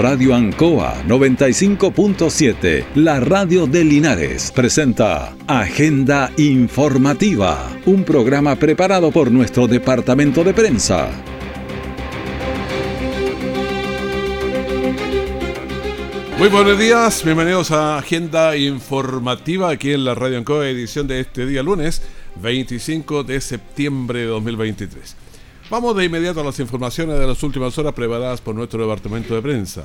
Radio Ancoa 95.7, la radio de Linares, presenta Agenda Informativa, un programa preparado por nuestro departamento de prensa. Muy buenos días, bienvenidos a Agenda Informativa aquí en la Radio Ancoa, edición de este día lunes 25 de septiembre de 2023. Vamos de inmediato a las informaciones de las últimas horas preparadas por nuestro departamento de prensa.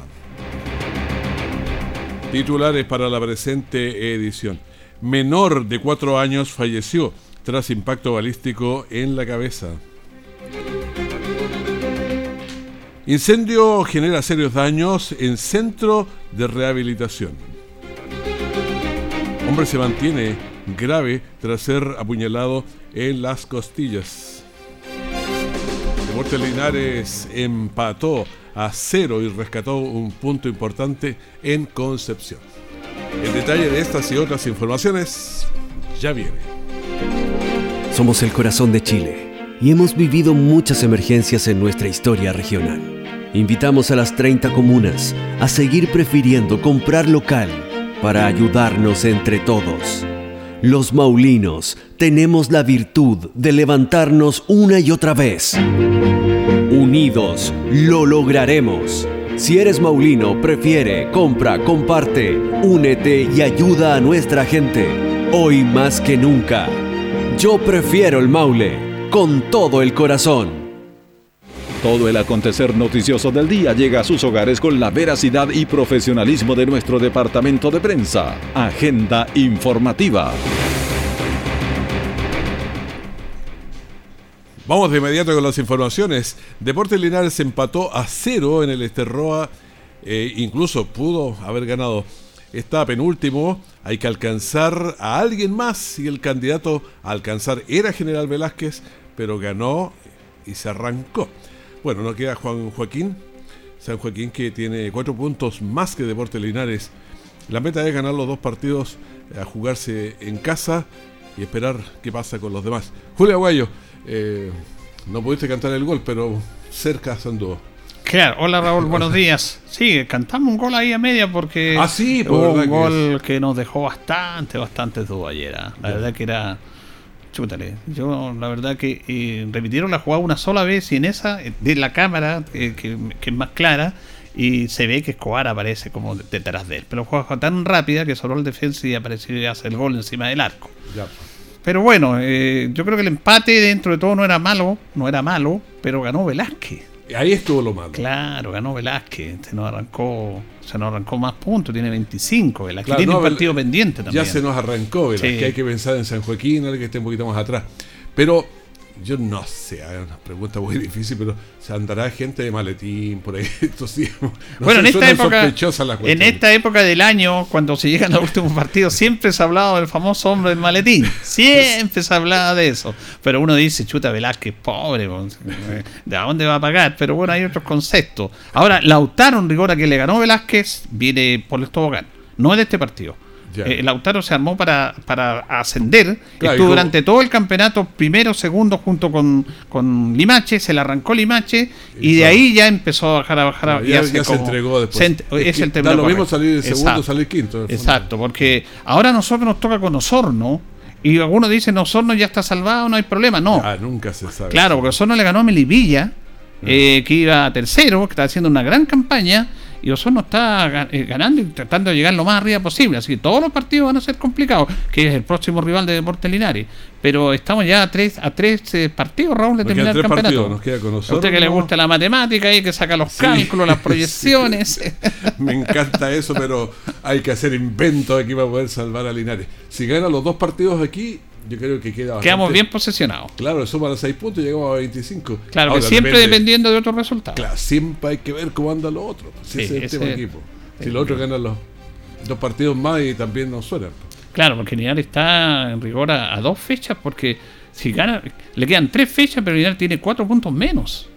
Titulares para la presente edición. Menor de 4 años falleció tras impacto balístico en la cabeza. Incendio genera serios daños en centro de rehabilitación. Hombre se mantiene grave tras ser apuñalado en las costillas. Deportes Linares empató a cero y rescató un punto importante en Concepción. El detalle de estas y otras informaciones ya viene. Somos el corazón de Chile y hemos vivido muchas emergencias en nuestra historia regional. Invitamos a las 30 comunas a seguir prefiriendo comprar local para ayudarnos entre todos. Los maulinos tenemos la virtud de levantarnos una y otra vez. Unidos lo lograremos. Si eres maulino, prefiere, compra, comparte, únete y ayuda a nuestra gente. Hoy más que nunca. Yo prefiero el Maule, con todo el corazón. Todo el acontecer noticioso del día llega a sus hogares con la veracidad y profesionalismo de nuestro departamento de prensa. Agenda informativa. Vamos de inmediato con las informaciones. Deportes Linares empató a cero en el Esterroa. Eh, incluso pudo haber ganado. Está penúltimo. Hay que alcanzar a alguien más. Y el candidato a alcanzar era General Velázquez, pero ganó y se arrancó. Bueno, no queda Juan Joaquín. San Joaquín que tiene cuatro puntos más que Deportes Linares. La meta es ganar los dos partidos, a jugarse en casa y esperar qué pasa con los demás. Julio Aguayo. Eh, no pudiste cantar el gol, pero cerca anduvo. Claro, hola Raúl, buenos días. Sí, cantamos un gol ahí a media porque ah, sí, hubo un gol que, nos dejó bastante, bastante duda ayer. ¿ah? La verdad que era. Chútale. Yo, la verdad que repitieron la jugada una sola vez y en esa, de la cámara, que, es más clara, y se ve que Escobar aparece como detrás de él. Pero juega tan rápida que solo el defensa y apareció y hace el gol encima del arco. Ya. Pero bueno, eh, yo creo que el empate dentro de todo no era malo, no era malo, pero ganó Velázquez. Ahí estuvo lo malo. Claro, ganó Velázquez. Se nos arrancó, se nos arrancó más puntos, tiene 25. Velázquez tiene un partido pendiente también. Ya se nos arrancó, Velázquez. Hay que pensar en San Joaquín, que esté un poquito más atrás. Pero yo no sé, es una pregunta muy difícil, pero se andará gente de maletín por ahí estos días. bueno, en esta, época, en esta época del año, cuando se llegan los últimos partidos, siempre se ha hablado del famoso hombre del maletín. Siempre se ha hablado de eso. Pero uno dice, chuta Velázquez, pobre, ¿de dónde va a pagar? Pero bueno, hay otros conceptos. Ahora, Lautaro en rigor a que le ganó Velázquez viene por el tobogán. No es de este partido. Eh, Lautaro se armó para, para ascender. Estuvo durante todo el campeonato primero, segundo, junto con, con Limache. Se le arrancó Limache y, de ahí ya empezó a bajar, a bajar. ya, se entregó después. es, el da lo mismo salir de segundo, salir quinto. Exacto, porque ahora nosotros nos toca con Osorno. Y algunos dicen, Osorno ya está salvado, no hay problema. No. Ah, nunca se sabe. Claro, porque Osorno le ganó a Melipilla, ah. eh, que iba tercero, que está haciendo una gran campaña y Osorno está eh, ganando y tratando de llegar lo más arriba posible. Así que todos los partidos van a ser complicados, que es el próximo rival de Deportes Linares. Pero estamos ya a tres, a tres eh, partidos, Raúl, de terminar el campeonato. Nos queda con a usted que le gusta la matemática y que saca los cálculos, las proyecciones. Me encanta eso, pero hay que hacer inventos aquí para poder salvar a Linares. Si gana los dos partidos aquí, yo creo que queda Quedamos bien posesionados. Claro, suma los 6 puntos y llegamos a 25. Claro, siempre dependiendo de otros resultados. Claro, siempre hay que ver cómo andan los otros. Si es el tema equipo. Si los otros ganan los dos partidos más y también nos suenan. Claro, porque Linares está en rigor a, dos fechas, porque si gana, le quedan tres fechas, pero Linares tiene cuatro puntos menos.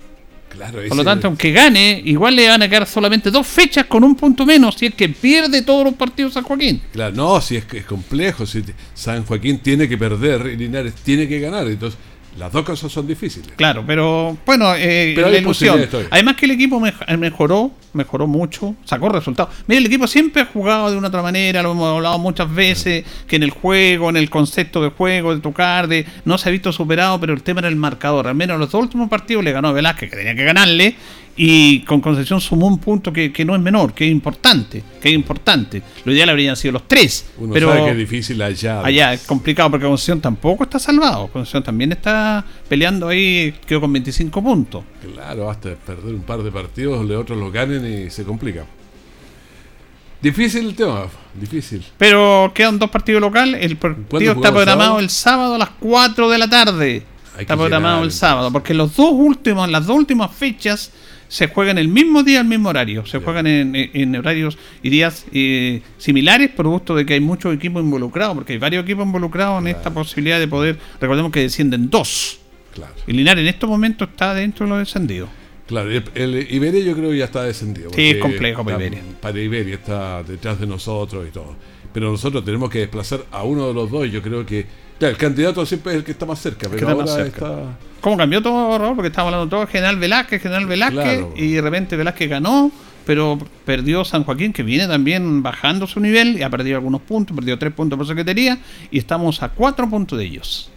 Por lo tanto, aunque gane, igual le van a quedar solamente dos fechas con un punto menos si es que pierde todos los partidos San Joaquín. Claro, no, si es que es complejo. Si San Joaquín tiene que perder y Linares tiene que ganar. Entonces, Las dos cosas son difíciles. Claro, pero bueno, eh, la ilusión. Además que el equipo mejoró, mejoró mucho, sacó resultados. Mira, el equipo siempre ha jugado de una otra manera, lo hemos hablado muchas veces, que en el juego, en el concepto de juego, de tocar, de no se ha visto superado, pero el tema era el marcador. Al menos en los dos últimos partidos le ganó a Velázquez, que tenía que ganarle, y con Concepción sumó un punto que, no es menor, que es importante, que es importante. Lo ideal habrían sido los tres. Uno pero sabe que es difícil allá. Allá es complicado porque Concepción tampoco está salvado. Concepción también está peleando ahí, quedó con 25 puntos. Claro, hasta perder un par de partidos, los otros lo ganen y se complica. Difícil el tema, difícil. Pero quedan dos partidos locales. El partido está programado el sábado a las 4 de la tarde. está programado el sábado, porque los dos últimos, las dos últimas fechas se juegan el mismo día, el mismo horario. Se juegan en, horarios y días eh, similares, producto de que hay muchos equipos involucrados, porque hay varios equipos involucrados en esta posibilidad de poder. Recordemos que descienden dos. Claro. Y Linares en estos momentos está dentro de los descendidos. Claro, el, Iberia yo creo que ya está descendido. Sí, es complejo para Iberia. Para Iberia está detrás de nosotros y todo. Pero nosotros tenemos que desplazar a uno de los dos y yo creo que el candidato siempre es el que está más cerca, pero ahora está... ¿Cómo cambió todo, Raúl? Porque estábamos hablando todo General Velázquez, General Velázquez, y de repente Velázquez ganó, pero perdió San Joaquín, que viene también bajando su nivel, y ha perdido algunos puntos, perdió tres puntos por secretaría, y estamos a cuatro puntos de ellos.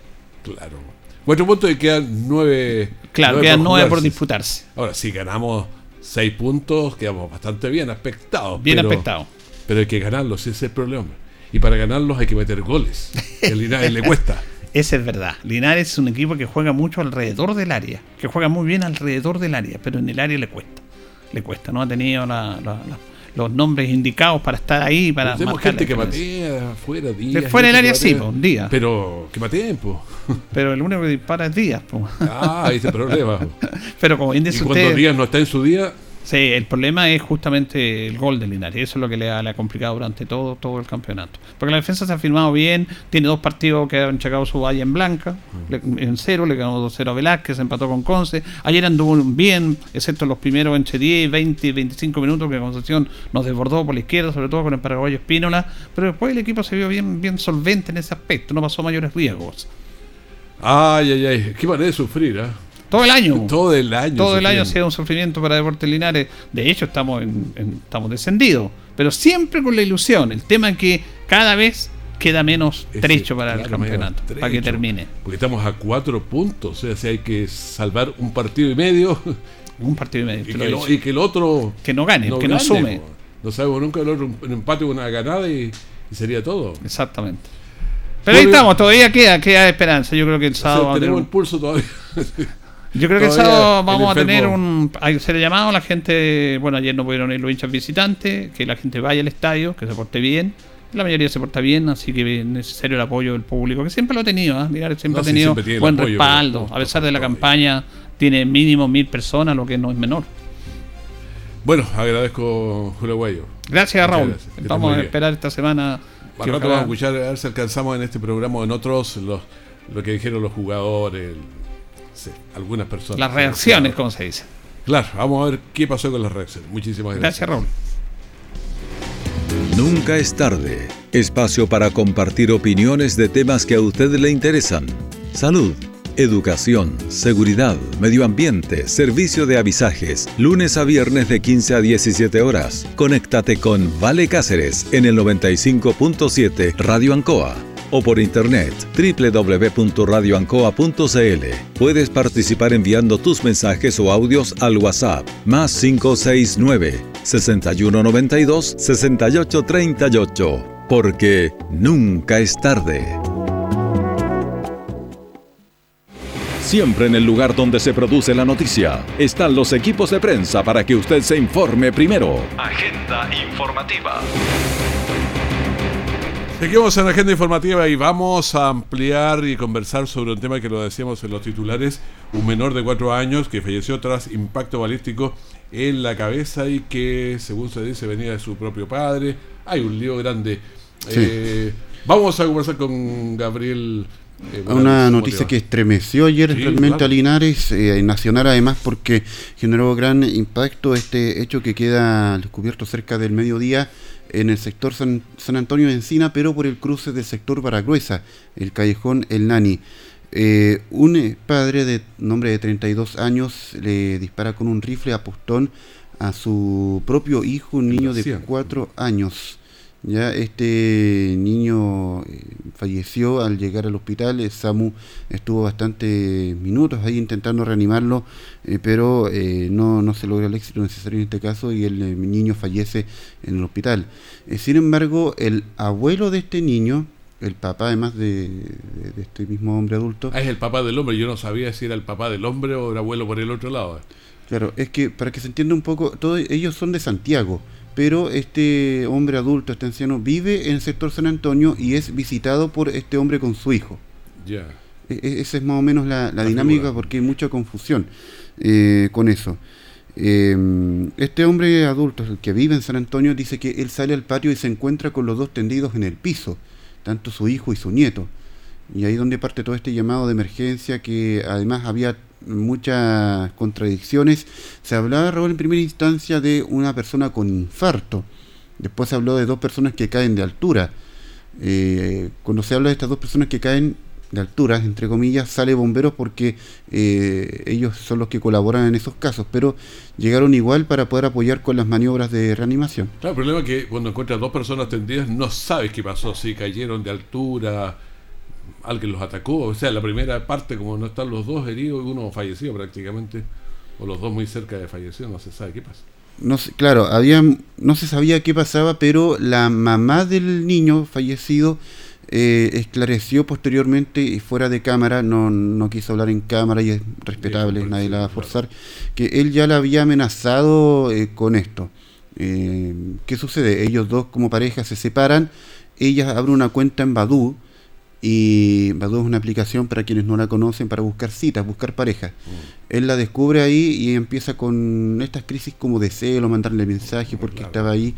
Claro. Cuatro puntos y quedan nueve. Claro, quedan nueve por disputarse. Ahora, si ganamos seis puntos, quedamos bastante bien aspectados. Bien aspectados. Pero hay que ganarlos, ese es el problema. Y para ganarlos hay que meter goles. El Linares le cuesta. Esa es verdad. Linares es un equipo que juega mucho alrededor del área, que juega muy bien alrededor del área, pero en el área le cuesta. Le cuesta, no ha tenido los nombres indicados para estar ahí, para Tenemos gente que patea fuera días. fuera del área sí, un día. Pero que pateen, pues. Pero el único que dispara es Díaz, pues. Ah, ese problema. pero como bien dice y cuando Díaz no está en su día, Sí, el problema es justamente el gol de Linares. Eso es lo que le ha, complicado durante todo, todo el campeonato. Porque la defensa se ha firmado bien, tiene dos partidos que han checado su valla en blanca, en cero, le ganó 2-0 a Velázquez, empató con Conce. Ayer anduvo bien, excepto los primeros entre 10, 20, 25 minutos que Concepción nos desbordó por la izquierda, sobre todo con el paraguayo Espínola. Pero después el equipo se vio bien, bien solvente en ese aspecto, no pasó mayores riesgos. Ay, ay, ay, qué manera de sufrir, ¿eh? Todo el año. Todo el año. Todo el año ha sido un sufrimiento para Deportes Linares. De hecho, estamos, estamos descendidos. Pero siempre con la ilusión. El tema es que cada vez queda menos trecho para el campeonato, para que termine. Porque estamos a cuatro puntos. O sea, si hay que salvar un partido y medio. Un partido y medio. Y, que, el otro. Que no gane, que no sume. No sabemos nunca el otro un, empate o una ganada y, sería todo. Exactamente. Pero ahí estamos, todavía queda, queda esperanza. Yo creo que el sábado. tenemos el pulso todavía. Yo creo que el sábado vamos a tener un. Hay ser llamado la gente. Bueno, ayer no pudieron ir los hinchas visitantes. Que la gente vaya al estadio, que se porte bien. La mayoría se porta bien, así que es necesario el apoyo del público, que siempre lo ha tenido. ¿eh? Mirar, siempre ha tenido buen respaldo. A pesar de la campaña, tiene mínimo mil personas, lo que no es menor. Bueno, agradezco, Julio Guayo. Gracias, Raúl. Vamos a esperar esta semana. vamos a escuchar, a ver si alcanzamos en este programa o en otros los, lo que dijeron los jugadores algunas personas. Las reacciones, como se dice. Claro, vamos a ver qué pasó con las reacciones. Muchísimas gracias. Gracias, Raúl. Nunca es tarde. Espacio para compartir opiniones de temas que a usted le interesan. Salud, educación, seguridad, medio ambiente, servicio de avisajes. Lunes a viernes de 15 a 17 horas. Conéctate con Vale Cáceres en el 95.7 Radio Ancoa o por internet www.radioancoa.cl. Puedes participar enviando tus mensajes o audios al WhatsApp más 569 6192 6838 porque nunca es tarde. Siempre en el lugar donde se produce la noticia están los equipos de prensa para que usted se informe primero. Agenda informativa. Seguimos en la agenda informativa y vamos a ampliar y conversar sobre un tema que lo decíamos en los titulares, un menor de cuatro años que falleció tras impacto balístico en la cabeza y que, según se dice, venía de su propio padre. Hay un lío grande. Eh, vamos a conversar con Gabriel. Eh, Una noticia que estremeció ayer realmente a Linares, eh, nacional además, porque generó gran impacto este hecho que queda descubierto cerca del mediodía en el sector San, Antonio de Encina, pero por el cruce del sector Baragruesa, el callejón El Nani. Eh, un padre de nombre de 32 años le dispara con un rifle a postón a su propio hijo, un niño de 4 años. Ya este niño eh, falleció al llegar al hospital. Eh, Samu estuvo bastantes minutos ahí intentando reanimarlo, eh, pero no, no se logra el éxito necesario en este caso y el, niño fallece en el hospital. sin embargo, el abuelo de este niño, el papá además de, este mismo hombre adulto. Ah, es el papá del hombre. Yo no sabía si era el papá del hombre o el abuelo por el otro lado. Claro, es que para que se entienda un poco, todos ellos son de Santiago pero este hombre adulto, este anciano, vive en el sector San Antonio y es visitado por este hombre con su hijo. Ya. E, e, esa es más o menos la, dinámica porque hay mucha confusión eh, con eso. Em, este hombre adulto, el que vive en San Antonio, dice que él sale al patio y se encuentra con los dos tendidos en el piso, tanto su hijo y su nieto. Y ahí donde parte todo este llamado de emergencia que además había muchas contradicciones. Se hablaba, Raúl, en primera instancia de una persona con infarto. Después se habló de dos personas que caen de altura. Eh, cuando se habla de estas dos personas que caen de altura, entre comillas, sale bomberos porque eh, ellos son los que colaboran en esos casos, pero llegaron igual para poder apoyar con las maniobras de reanimación. Claro, el problema es que cuando encuentras dos personas tendidas no sabes qué pasó, si cayeron de altura, alguien los atacó, o sea, la primera parte, como no están los dos heridos, uno falleció prácticamente, o los dos muy cerca de fallecer, no se sabe qué pasa. No claro, había, no se sabía qué pasaba, pero la mamá del niño fallecido eh, esclareció posteriormente y fuera de cámara, no, no quiso hablar en cámara y es respetable, nadie la va a forzar, que él ya la había amenazado eh, con esto. Eh, ¿Qué sucede? Ellos dos como pareja se separan, ella abre una cuenta en Badu, y Badoo es una aplicación para quienes no la conocen para buscar citas, buscar pareja. Mm. Él la descubre ahí y empieza con estas crisis como de celo, mandarle mensaje porque estaba ahí.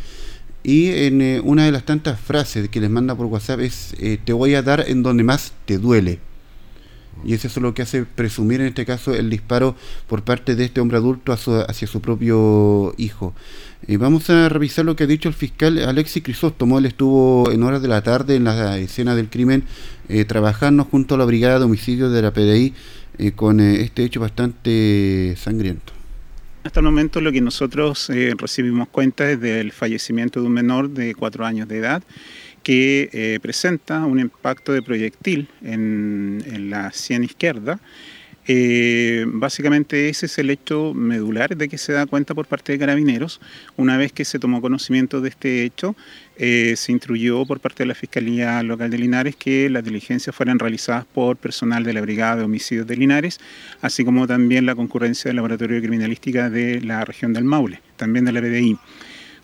Y en eh, una de las tantas frases que les manda por WhatsApp es, eh, te voy a dar en donde más te duele. Y eso es lo que hace presumir en este caso el disparo por parte de este hombre adulto hacia su propio hijo. Eh, vamos a revisar lo que ha dicho el fiscal Alexis Crisóstomo. Él estuvo en horas de la tarde en la escena del crimen eh, trabajando junto a la Brigada de Homicidios de la PDI eh, con este hecho bastante sangriento. Hasta el momento lo que nosotros recibimos cuenta es del fallecimiento de un menor de cuatro años de edad que presenta un impacto de proyectil en, la sien izquierda eh, básicamente ese es el hecho medular de que se da cuenta por parte de carabineros. Una vez que se tomó conocimiento de este hecho, eh, se instruyó por parte de la Fiscalía Local de Linares que las diligencias fueran realizadas por personal de la Brigada de Homicidios de Linares, así como también la concurrencia del Laboratorio de Criminalística de la región del Maule, también de la PDI.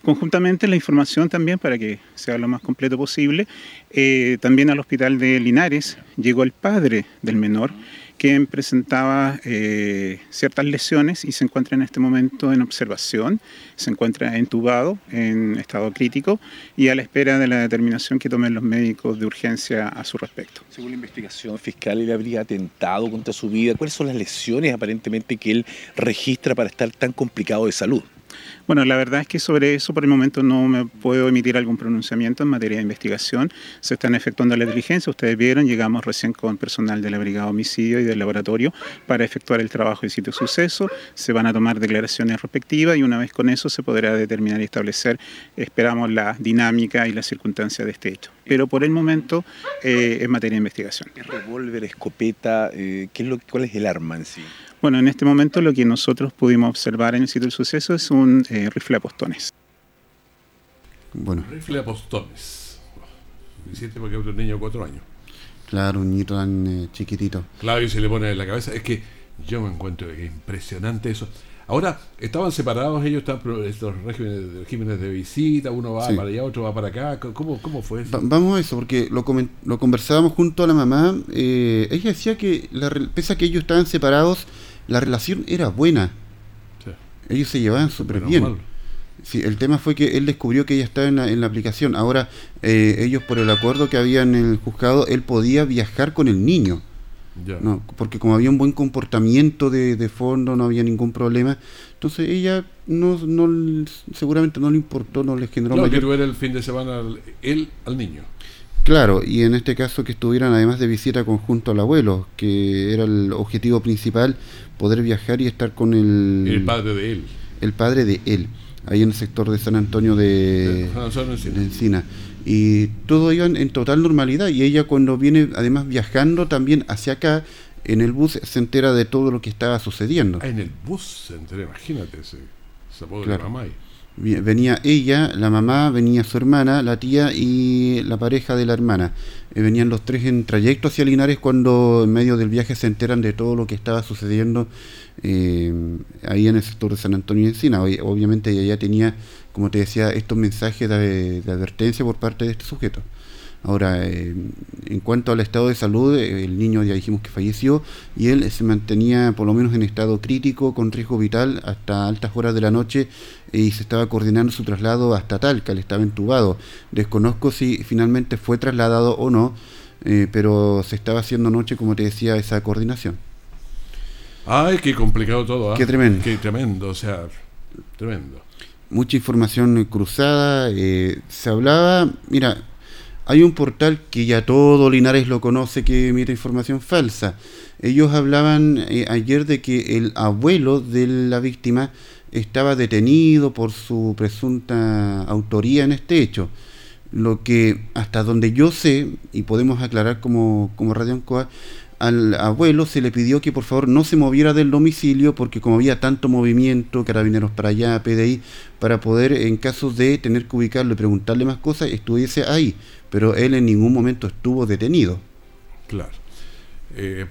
Conjuntamente la información también, para que sea lo más completo posible, eh, también al hospital de Linares llegó el padre del menor, quien presentaba eh, ciertas lesiones y se encuentra en este momento en observación, se encuentra entubado en estado crítico y a la espera de la determinación que tomen los médicos de urgencia a su respecto. Según la investigación fiscal, él habría atentado contra su vida. ¿Cuáles son las lesiones aparentemente que él registra para estar tan complicado de salud? Bueno, la verdad es que sobre eso por el momento no me puedo emitir algún pronunciamiento en materia de investigación. Se están efectuando la diligencia. Ustedes vieron, llegamos recién con personal de la Brigada Homicidio y del laboratorio para efectuar el trabajo de sitio suceso. Se van a tomar declaraciones respectivas y una vez con eso se podrá determinar y establecer, esperamos, la dinámica y las circunstancias de este hecho. Pero por el momento eh, en materia de investigación. ¿Revólver, escopeta? Eh, ¿qué es lo, ¿Cuál es el arma en sí? Bueno, en este momento lo que nosotros pudimos observar en el sitio del suceso es un eh, rifle a postones. Bueno. Rifle a postones. Suficiente porque es un niño de cuatro años. Claro, un niño tan eh, chiquitito. Claro, y se le pone en la cabeza. Es que yo me encuentro impresionante eso. Ahora, estaban separados ellos, están estos regímenes, de visita, uno va para allá, otro va para acá. ¿Cómo, cómo fue eso? vamos a eso, porque lo, lo conversábamos junto a la mamá. Eh, ella decía que, la, pese a que ellos estaban separados, la relación era buena. Ellos se llevaban súper bien. Sí, el tema fue que él descubrió que ella estaba en la, en la aplicación. Ahora, eh, ellos por el acuerdo que había en el juzgado, él podía viajar con el niño. No, porque como había un buen comportamiento de, fondo, no había ningún problema. Entonces ella no, no seguramente no le importó, no le generó no, mayor... era el fin de semana él al niño. Claro, y en este caso que estuvieran además de visita conjunto al abuelo, que era el objetivo principal, poder viajar y estar con el... El padre de él. El padre de él, ahí en el sector de San Antonio de, de Encina. Y todo iba en, total normalidad y ella cuando viene además viajando también hacia acá, en el bus se entera de todo lo que estaba sucediendo. Ah, en el bus se entera, imagínate ese, ese de mamá. Venía ella, la mamá, venía su hermana, la tía y la pareja de la hermana. Eh, venían los tres en trayecto hacia Linares cuando en medio del viaje se enteran de todo lo que estaba sucediendo eh, ahí en el sector de San Antonio de Encina. Obviamente ella ya tenía, como te decía, estos mensajes de advertencia por parte de este sujeto. Ahora, eh, en cuanto al estado de salud, eh, el niño ya dijimos que falleció y él se mantenía por lo menos en estado crítico, con riesgo vital, hasta altas horas de la noche y se estaba coordinando su traslado hasta Talca, él estaba entubado. Desconozco si finalmente fue trasladado o no, eh, pero se estaba haciendo noche, como te decía, esa coordinación. Ay, qué complicado todo. ¿ah? Qué tremendo. Qué tremendo, o sea, tremendo. Mucha información cruzada. se hablaba, mira, hay un portal que ya todo Linares lo conoce que emite información falsa. Ellos hablaban eh, ayer de que el abuelo de la víctima estaba detenido por su presunta autoría en este hecho. Lo que hasta donde yo sé, y podemos aclarar como, como Radio Ancoa, al abuelo se le pidió que por favor no se moviera del domicilio porque como había tanto movimiento, carabineros para allá, PDI, para poder en caso de tener que ubicarlo y preguntarle más cosas, estuviese ahí. Pero él en ningún momento estuvo detenido. Claro. Eh,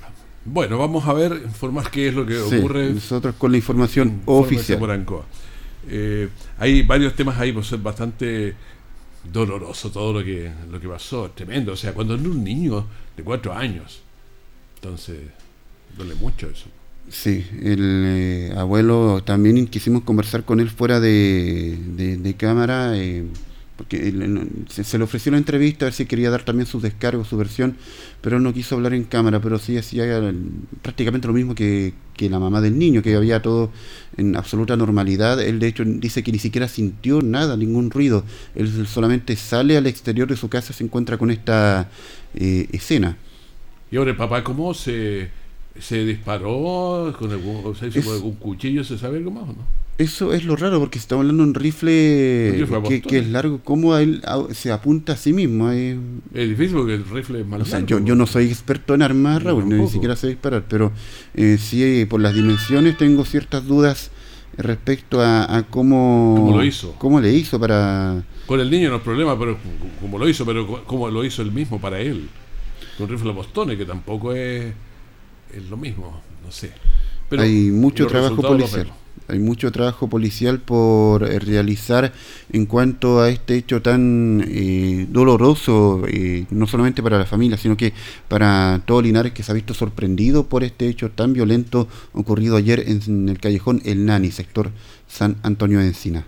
bueno, vamos a ver, informar qué es lo que ocurre. Nosotros con la información oficial. Eh, hay varios temas ahí, pues es bastante doloroso todo lo que, lo que pasó, tremendo. O sea, cuando es un niño de cuatro años entonces, duele mucho eso. Sí, el eh, abuelo también quisimos conversar con él fuera de, cámara, eh, porque se, le ofreció la entrevista a ver si quería dar también sus descargos, su versión, pero él no quiso hablar en cámara, pero sí hacía prácticamente lo mismo que, que, la mamá del niño, que había todo en absoluta normalidad. Él de hecho dice que ni siquiera sintió nada, ningún ruido. Él solamente sale al exterior de su casa y se encuentra con esta eh, escena. Y ahora el papá, ¿cómo se, se disparó con algún, se hizo con algún cuchillo? ¿Se sabe algo más o no? Eso es lo raro, porque estamos hablando de un rifle, que, es largo. ¿Cómo él se apunta a sí mismo? Es difícil porque el rifle es más Yo, yo, no soy experto en armas, Raúl, ni siquiera sé disparar, pero eh, sí, por las dimensiones tengo ciertas dudas respecto a, cómo, ¿Cómo lo hizo? ¿Cómo le hizo para...? Con el niño no es problema, pero cómo lo hizo, pero cómo lo hizo él mismo para él con rifle Bostone, que tampoco es, es lo mismo, no sé. Pero hay mucho trabajo policial. Hay mucho trabajo policial por eh, realizar en cuanto a este hecho tan eh, doloroso, eh, no solamente para la familia, sino que para todo Linares que se ha visto sorprendido por este hecho tan violento ocurrido ayer en, el callejón El Nani, sector San Antonio de Encina.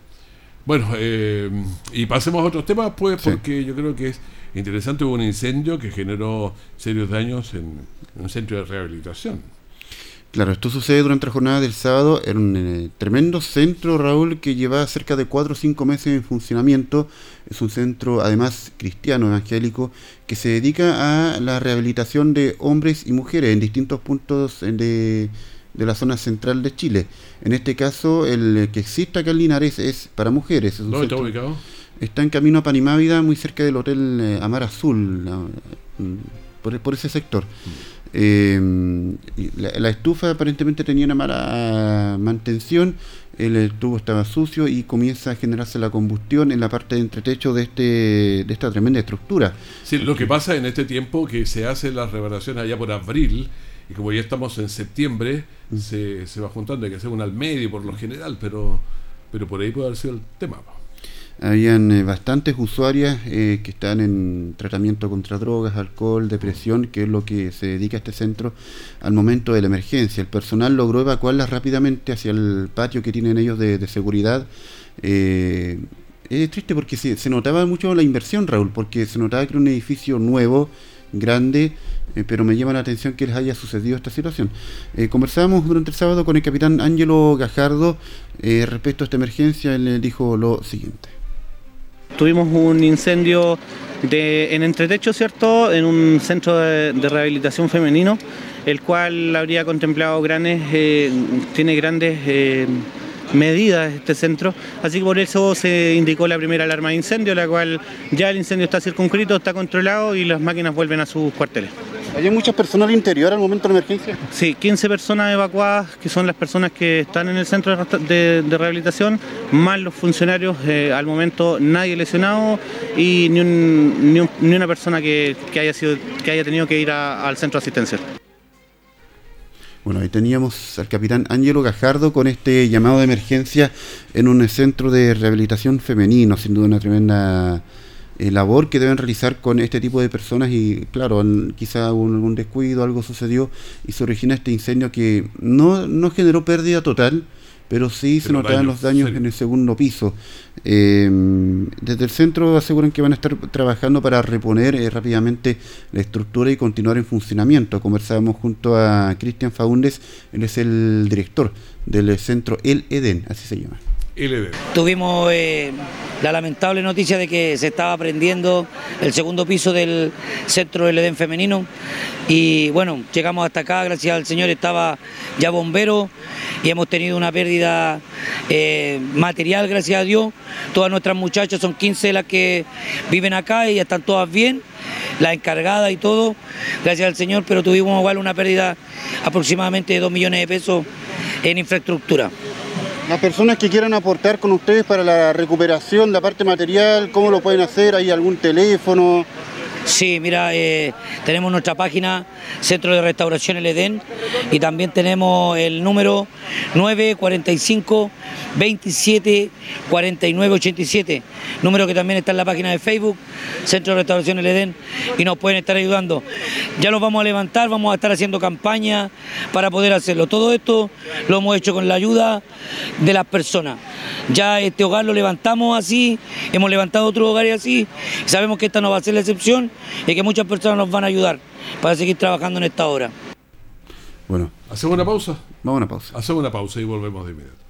Bueno, y pasemos a otros temas, pues, porque yo creo que es interesante, hubo un incendio que generó serios daños en, un centro de rehabilitación. Claro, esto sucede durante la jornada del sábado en un eh, tremendo centro, Raúl, que lleva cerca de cuatro o cinco meses en funcionamiento. Es un centro, además, cristiano, evangélico, que se dedica a la rehabilitación de hombres y mujeres en distintos puntos de, de la zona central de Chile. En este caso, el que existe acá en Linares es para mujeres. ¿Dónde está ubicado? Está en camino a Panimávida, muy cerca del Hotel eh, Amar Azul, mm, por, ese sector. Eh, la, estufa aparentemente tenía una mala mantención, el tubo estaba sucio y comienza a generarse la combustión en la parte de entretecho de, este, de esta tremenda estructura. Sí, lo que pasa en este tiempo que se hace la reparaciones allá por abril y como ya estamos en septiembre, mm. se, se, va juntando, hay que hacer una al medio por lo general, pero, pero por ahí puede haber sido el tema. Habían eh, bastantes usuarias eh, que están en tratamiento contra drogas, alcohol, depresión, que es lo que se dedica a este centro al momento de la emergencia. El personal logró evacuarlas rápidamente hacia el patio que tienen ellos de, seguridad. Eh, es triste porque se, se, notaba mucho la inversión, Raúl, porque se notaba que era un edificio nuevo, grande, pero me llama la atención que les haya sucedido esta situación. conversábamos durante el sábado con el capitán Ángelo Gajardo respecto a esta emergencia, él dijo lo siguiente tuvimos un incendio en entretecho, ¿cierto? En un centro de, rehabilitación femenino, el cual habría contemplado grandes, eh, tiene grandes eh, medidas este centro, así que por eso se indicó la primera alarma de incendio, la cual ya el incendio está circunscrito, está controlado y las máquinas vuelven a sus cuarteles. ¿Hay muchas personas al interior al momento de la emergencia? Sí, 15 personas evacuadas, que son las personas que están en el centro de, rehabilitación, más los funcionarios, eh, al momento nadie lesionado y ni, ni, una persona que, haya sido, que haya tenido que ir al centro de asistencia. Bueno, ahí teníamos al capitán Ángelo Gajardo con este llamado de emergencia en un centro de rehabilitación femenino, sin duda una tremenda eh, labor que deben realizar con este tipo de personas y claro, quizá un, algún descuido, algo sucedió y se origina este incendio que no, no generó pérdida total, pero sí se notaban los daños en el segundo piso. Em, desde el centro aseguran que van a estar trabajando para reponer eh, rápidamente la estructura y continuar en funcionamiento. Conversábamos junto a Cristian Faúndez, él es el director del centro El Edén, así se llama. Tuvimos eh, la lamentable noticia de que se estaba prendiendo el segundo piso del centro del Edén femenino y bueno, llegamos hasta acá, gracias al Señor estaba ya bombero y hemos tenido una pérdida eh, material, gracias a Dios. Todas nuestras muchachas son 15 las que viven acá y están todas bien, la encargada y todo, gracias al Señor, pero tuvimos igual una pérdida aproximadamente de 2 millones de pesos en infraestructura. Las personas que quieran aportar con ustedes para la recuperación, la parte material, ¿cómo lo pueden hacer? ¿Hay algún teléfono? Sí, mira, eh, tenemos nuestra página Centro de Restauración El Edén y también tenemos el número 945 27 49 87, número que también está en la página de Facebook Centro de Restauración El Edén y nos pueden estar ayudando. Ya nos vamos a levantar, vamos a estar haciendo campaña para poder hacerlo. Todo esto lo hemos hecho con la ayuda de las personas. Ya este hogar lo levantamos así, hemos levantado otros hogares así, sabemos que esta no va a ser la excepción y que muchas personas nos van a ayudar para seguir trabajando en esta hora. Bueno, ¿hacemos una pausa? Vamos a una pausa. Hacemos una pausa y volvemos de inmediato.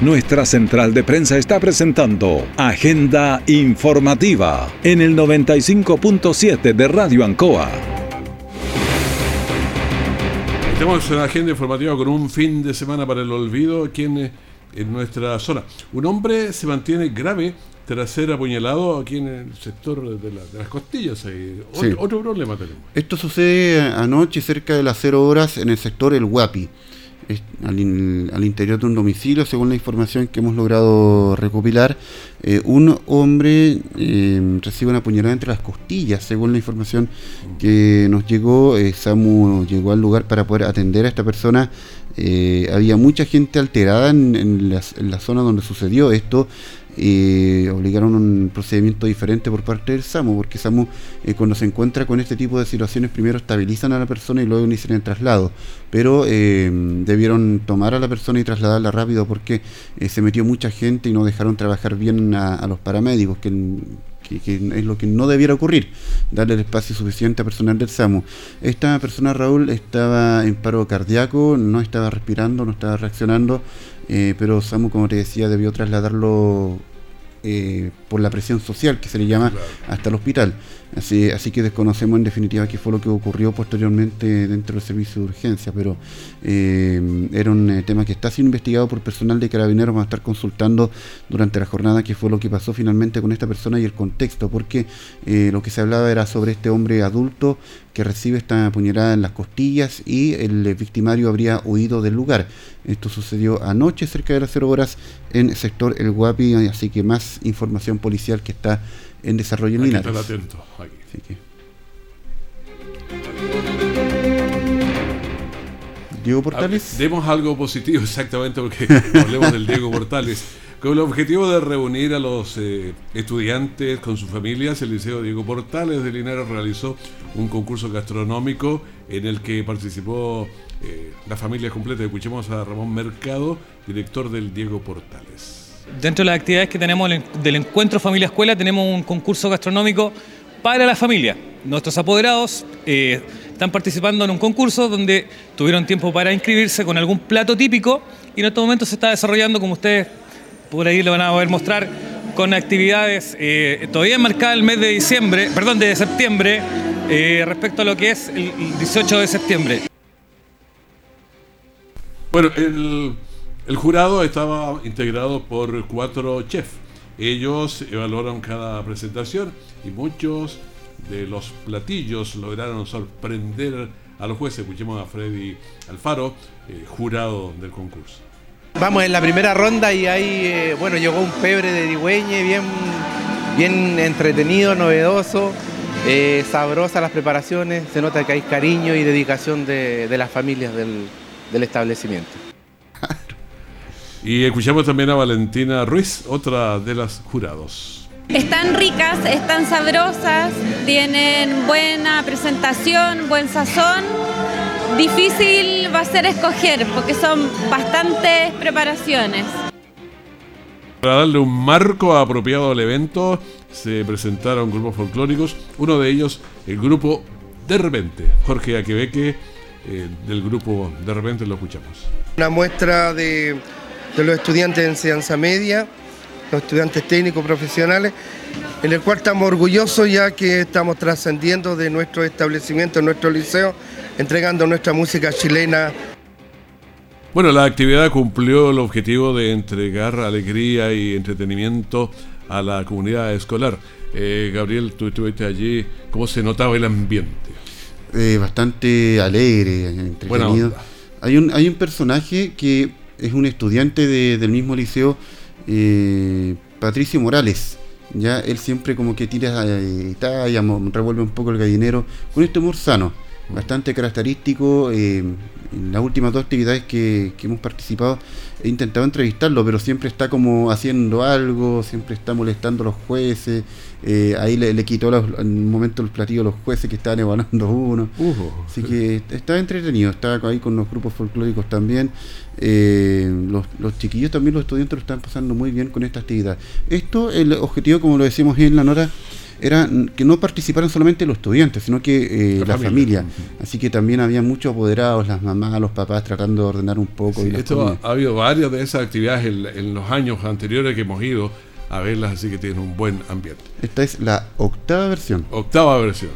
Nuestra central de prensa está presentando Agenda Informativa en el 95.7 de Radio Ancoa. Estamos en Agenda Informativa con un fin de semana para el olvido aquí en, en nuestra zona. Un hombre se mantiene grave tras ser apuñalado aquí en el sector de, las costillas. Otro, problema tenemos. Esto sucede anoche cerca de las 0 horas en el sector El Guapi, al, interior de un domicilio, según la información que hemos logrado recopilar. Eh, un hombre eh, recibe una puñalada entre las costillas, según la información que nos llegó. Eh, Samu llegó al lugar para poder atender a esta persona. había mucha gente alterada en, la, zona donde sucedió esto y obligaron un procedimiento diferente por parte del SAMU, porque SAMU eh, cuando se encuentra con este tipo de situaciones primero estabilizan a la persona y luego inician el traslado, pero eh, debieron tomar a la persona y trasladarla rápido porque eh, se metió mucha gente y no dejaron trabajar bien a, los paramédicos, que, es lo que no debiera ocurrir, darle el espacio suficiente a personal del SAMU. Esta persona, Raúl, estaba en paro cardíaco, no estaba respirando, no estaba reaccionando, pero SAMU, como te decía, debió trasladarlo eh, por la presión social que se le llama hasta el hospital. Así, así que desconocemos en definitiva qué fue lo que ocurrió posteriormente dentro del servicio de urgencia, pero eh, era un eh, tema que está siendo investigado por personal de carabineros. Vamos a estar consultando durante la jornada qué fue lo que pasó finalmente con esta persona y el contexto, porque lo que se hablaba era sobre este hombre adulto que recibe esta puñalada en las costillas y el victimario habría huido del lugar. Esto sucedió anoche cerca de las 0 horas en el sector El Guapi, así que más información policial que está en desarrollo en Linares. Atento. Diego Portales. demos algo positivo, exactamente, porque hablemos del Diego Portales. Con el objetivo de reunir a los eh, estudiantes con sus familias, el Liceo Diego Portales de Linares realizó un concurso gastronómico en el que participó eh, la familia completa. Escuchemos a Ramón Mercado, director del Diego Portales. Dentro de las actividades que tenemos del encuentro familia escuela tenemos un concurso gastronómico para la familia. Nuestros apoderados eh, están participando en un concurso donde tuvieron tiempo para inscribirse con algún plato típico y en estos momentos se está desarrollando, como ustedes por ahí lo van a poder mostrar, con actividades eh, todavía enmarcadas el mes de diciembre, perdón, de septiembre, eh, respecto a lo que es el 18 de septiembre. Bueno, el, el jurado estaba integrado por cuatro chefs. Ellos evaluaron cada presentación y muchos de los platillos lograron sorprender a los jueces. Escuchemos a Freddy Alfaro, eh, jurado del concurso. Vamos en la primera ronda y ahí, eh, bueno, llegó un pebre de digüeñe bien, bien entretenido, novedoso, eh, sabrosa las preparaciones, se nota que hay cariño y dedicación de, las familias del establecimiento. Y escuchamos también a Valentina Ruiz, otra de las jurados. Están ricas, están sabrosas, tienen buena presentación, buen sazón. Difícil va a ser escoger porque son bastantes preparaciones. Para darle un marco apropiado al evento, se presentaron grupos folclóricos, uno de ellos el grupo De Repente. Jorge Aquebeque, eh, del grupo De Repente, lo escuchamos. Una muestra de, de los estudiantes de enseñanza media los estudiantes técnicos profesionales, en el cual estamos orgullosos ya que estamos trascendiendo de nuestro establecimiento, nuestro liceo, entregando nuestra música chilena. Bueno, la actividad cumplió el objetivo de entregar alegría y entretenimiento a la comunidad escolar. Eh, Gabriel, tú estuviste allí, ¿cómo se notaba el ambiente? Eh, bastante alegre, entretenido. hay, un, hay un personaje que es un estudiante del mismo liceo eh, Patricio Morales. Ya él siempre como que tira y talla, revuelve un poco el gallinero con este humor sano, bastante característico. Eh, en las últimas dos actividades que, hemos participado he intentado entrevistarlo, pero siempre está como haciendo algo, siempre está molestando a los jueces. Eh, ahí le, quitó en un momento el platillo a los jueces que estaban evaluando uno. Así que está entretenido, está ahí con los grupos folclóricos también. Eh, los, chiquillos también, los estudiantes lo están pasando muy bien con esta actividad. Esto, el objetivo, como lo decimos en la nota, era que no participaran solamente los estudiantes, sino que eh, la, familia. Así que también había muchos apoderados, las mamás, los papás tratando de ordenar un poco. esto ha, habido varias de esas actividades en, los años anteriores que hemos ido a verlas, así que tienen un buen ambiente. Esta es la octava versión. Octava versión.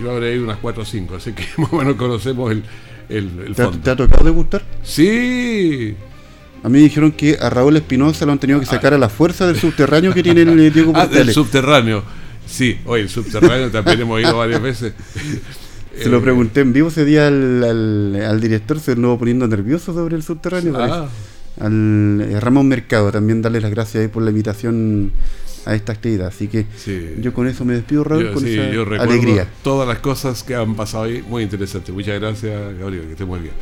Yo habré ido unas 4 o 5, así que más o menos conocemos el, el, ¿Te, ¿Te, ha tocado degustar? Sí. A mí dijeron que a Raúl Espinosa lo han tenido que sacar a la fuerza del subterráneo que tiene el Diego Ah, del subterráneo. Sí, hoy el subterráneo también hemos ido varias veces. Se lo pregunté en vivo ese día al, director, se lo poniendo nervioso sobre el subterráneo. Ah. Al eh, Ramón Mercado, también darle las gracias ahí por la invitación a esta actividad. Así que yo con eso me despido, Raúl, con esa alegría. Todas las cosas que han pasado ahí, muy interesante. Muchas gracias, Gabriel, que esté muy bien.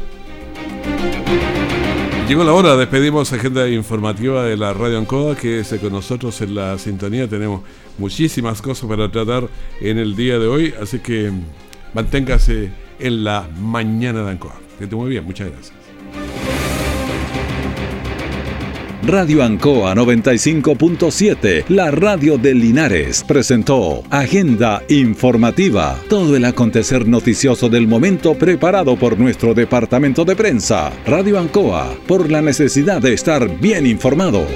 Llegó la hora, despedimos agenda informativa de la Radio Ancoa, que es con nosotros en la sintonía. Tenemos muchísimas cosas para tratar en el día de hoy, así que manténgase en la mañana de Ancoa. Que esté muy bien, muchas gracias. Radio Ancoa 95.7, la radio de Linares, presentó Agenda Informativa, todo el acontecer noticioso del momento preparado por nuestro departamento de prensa. Radio Ancoa, por la necesidad de estar bien informado.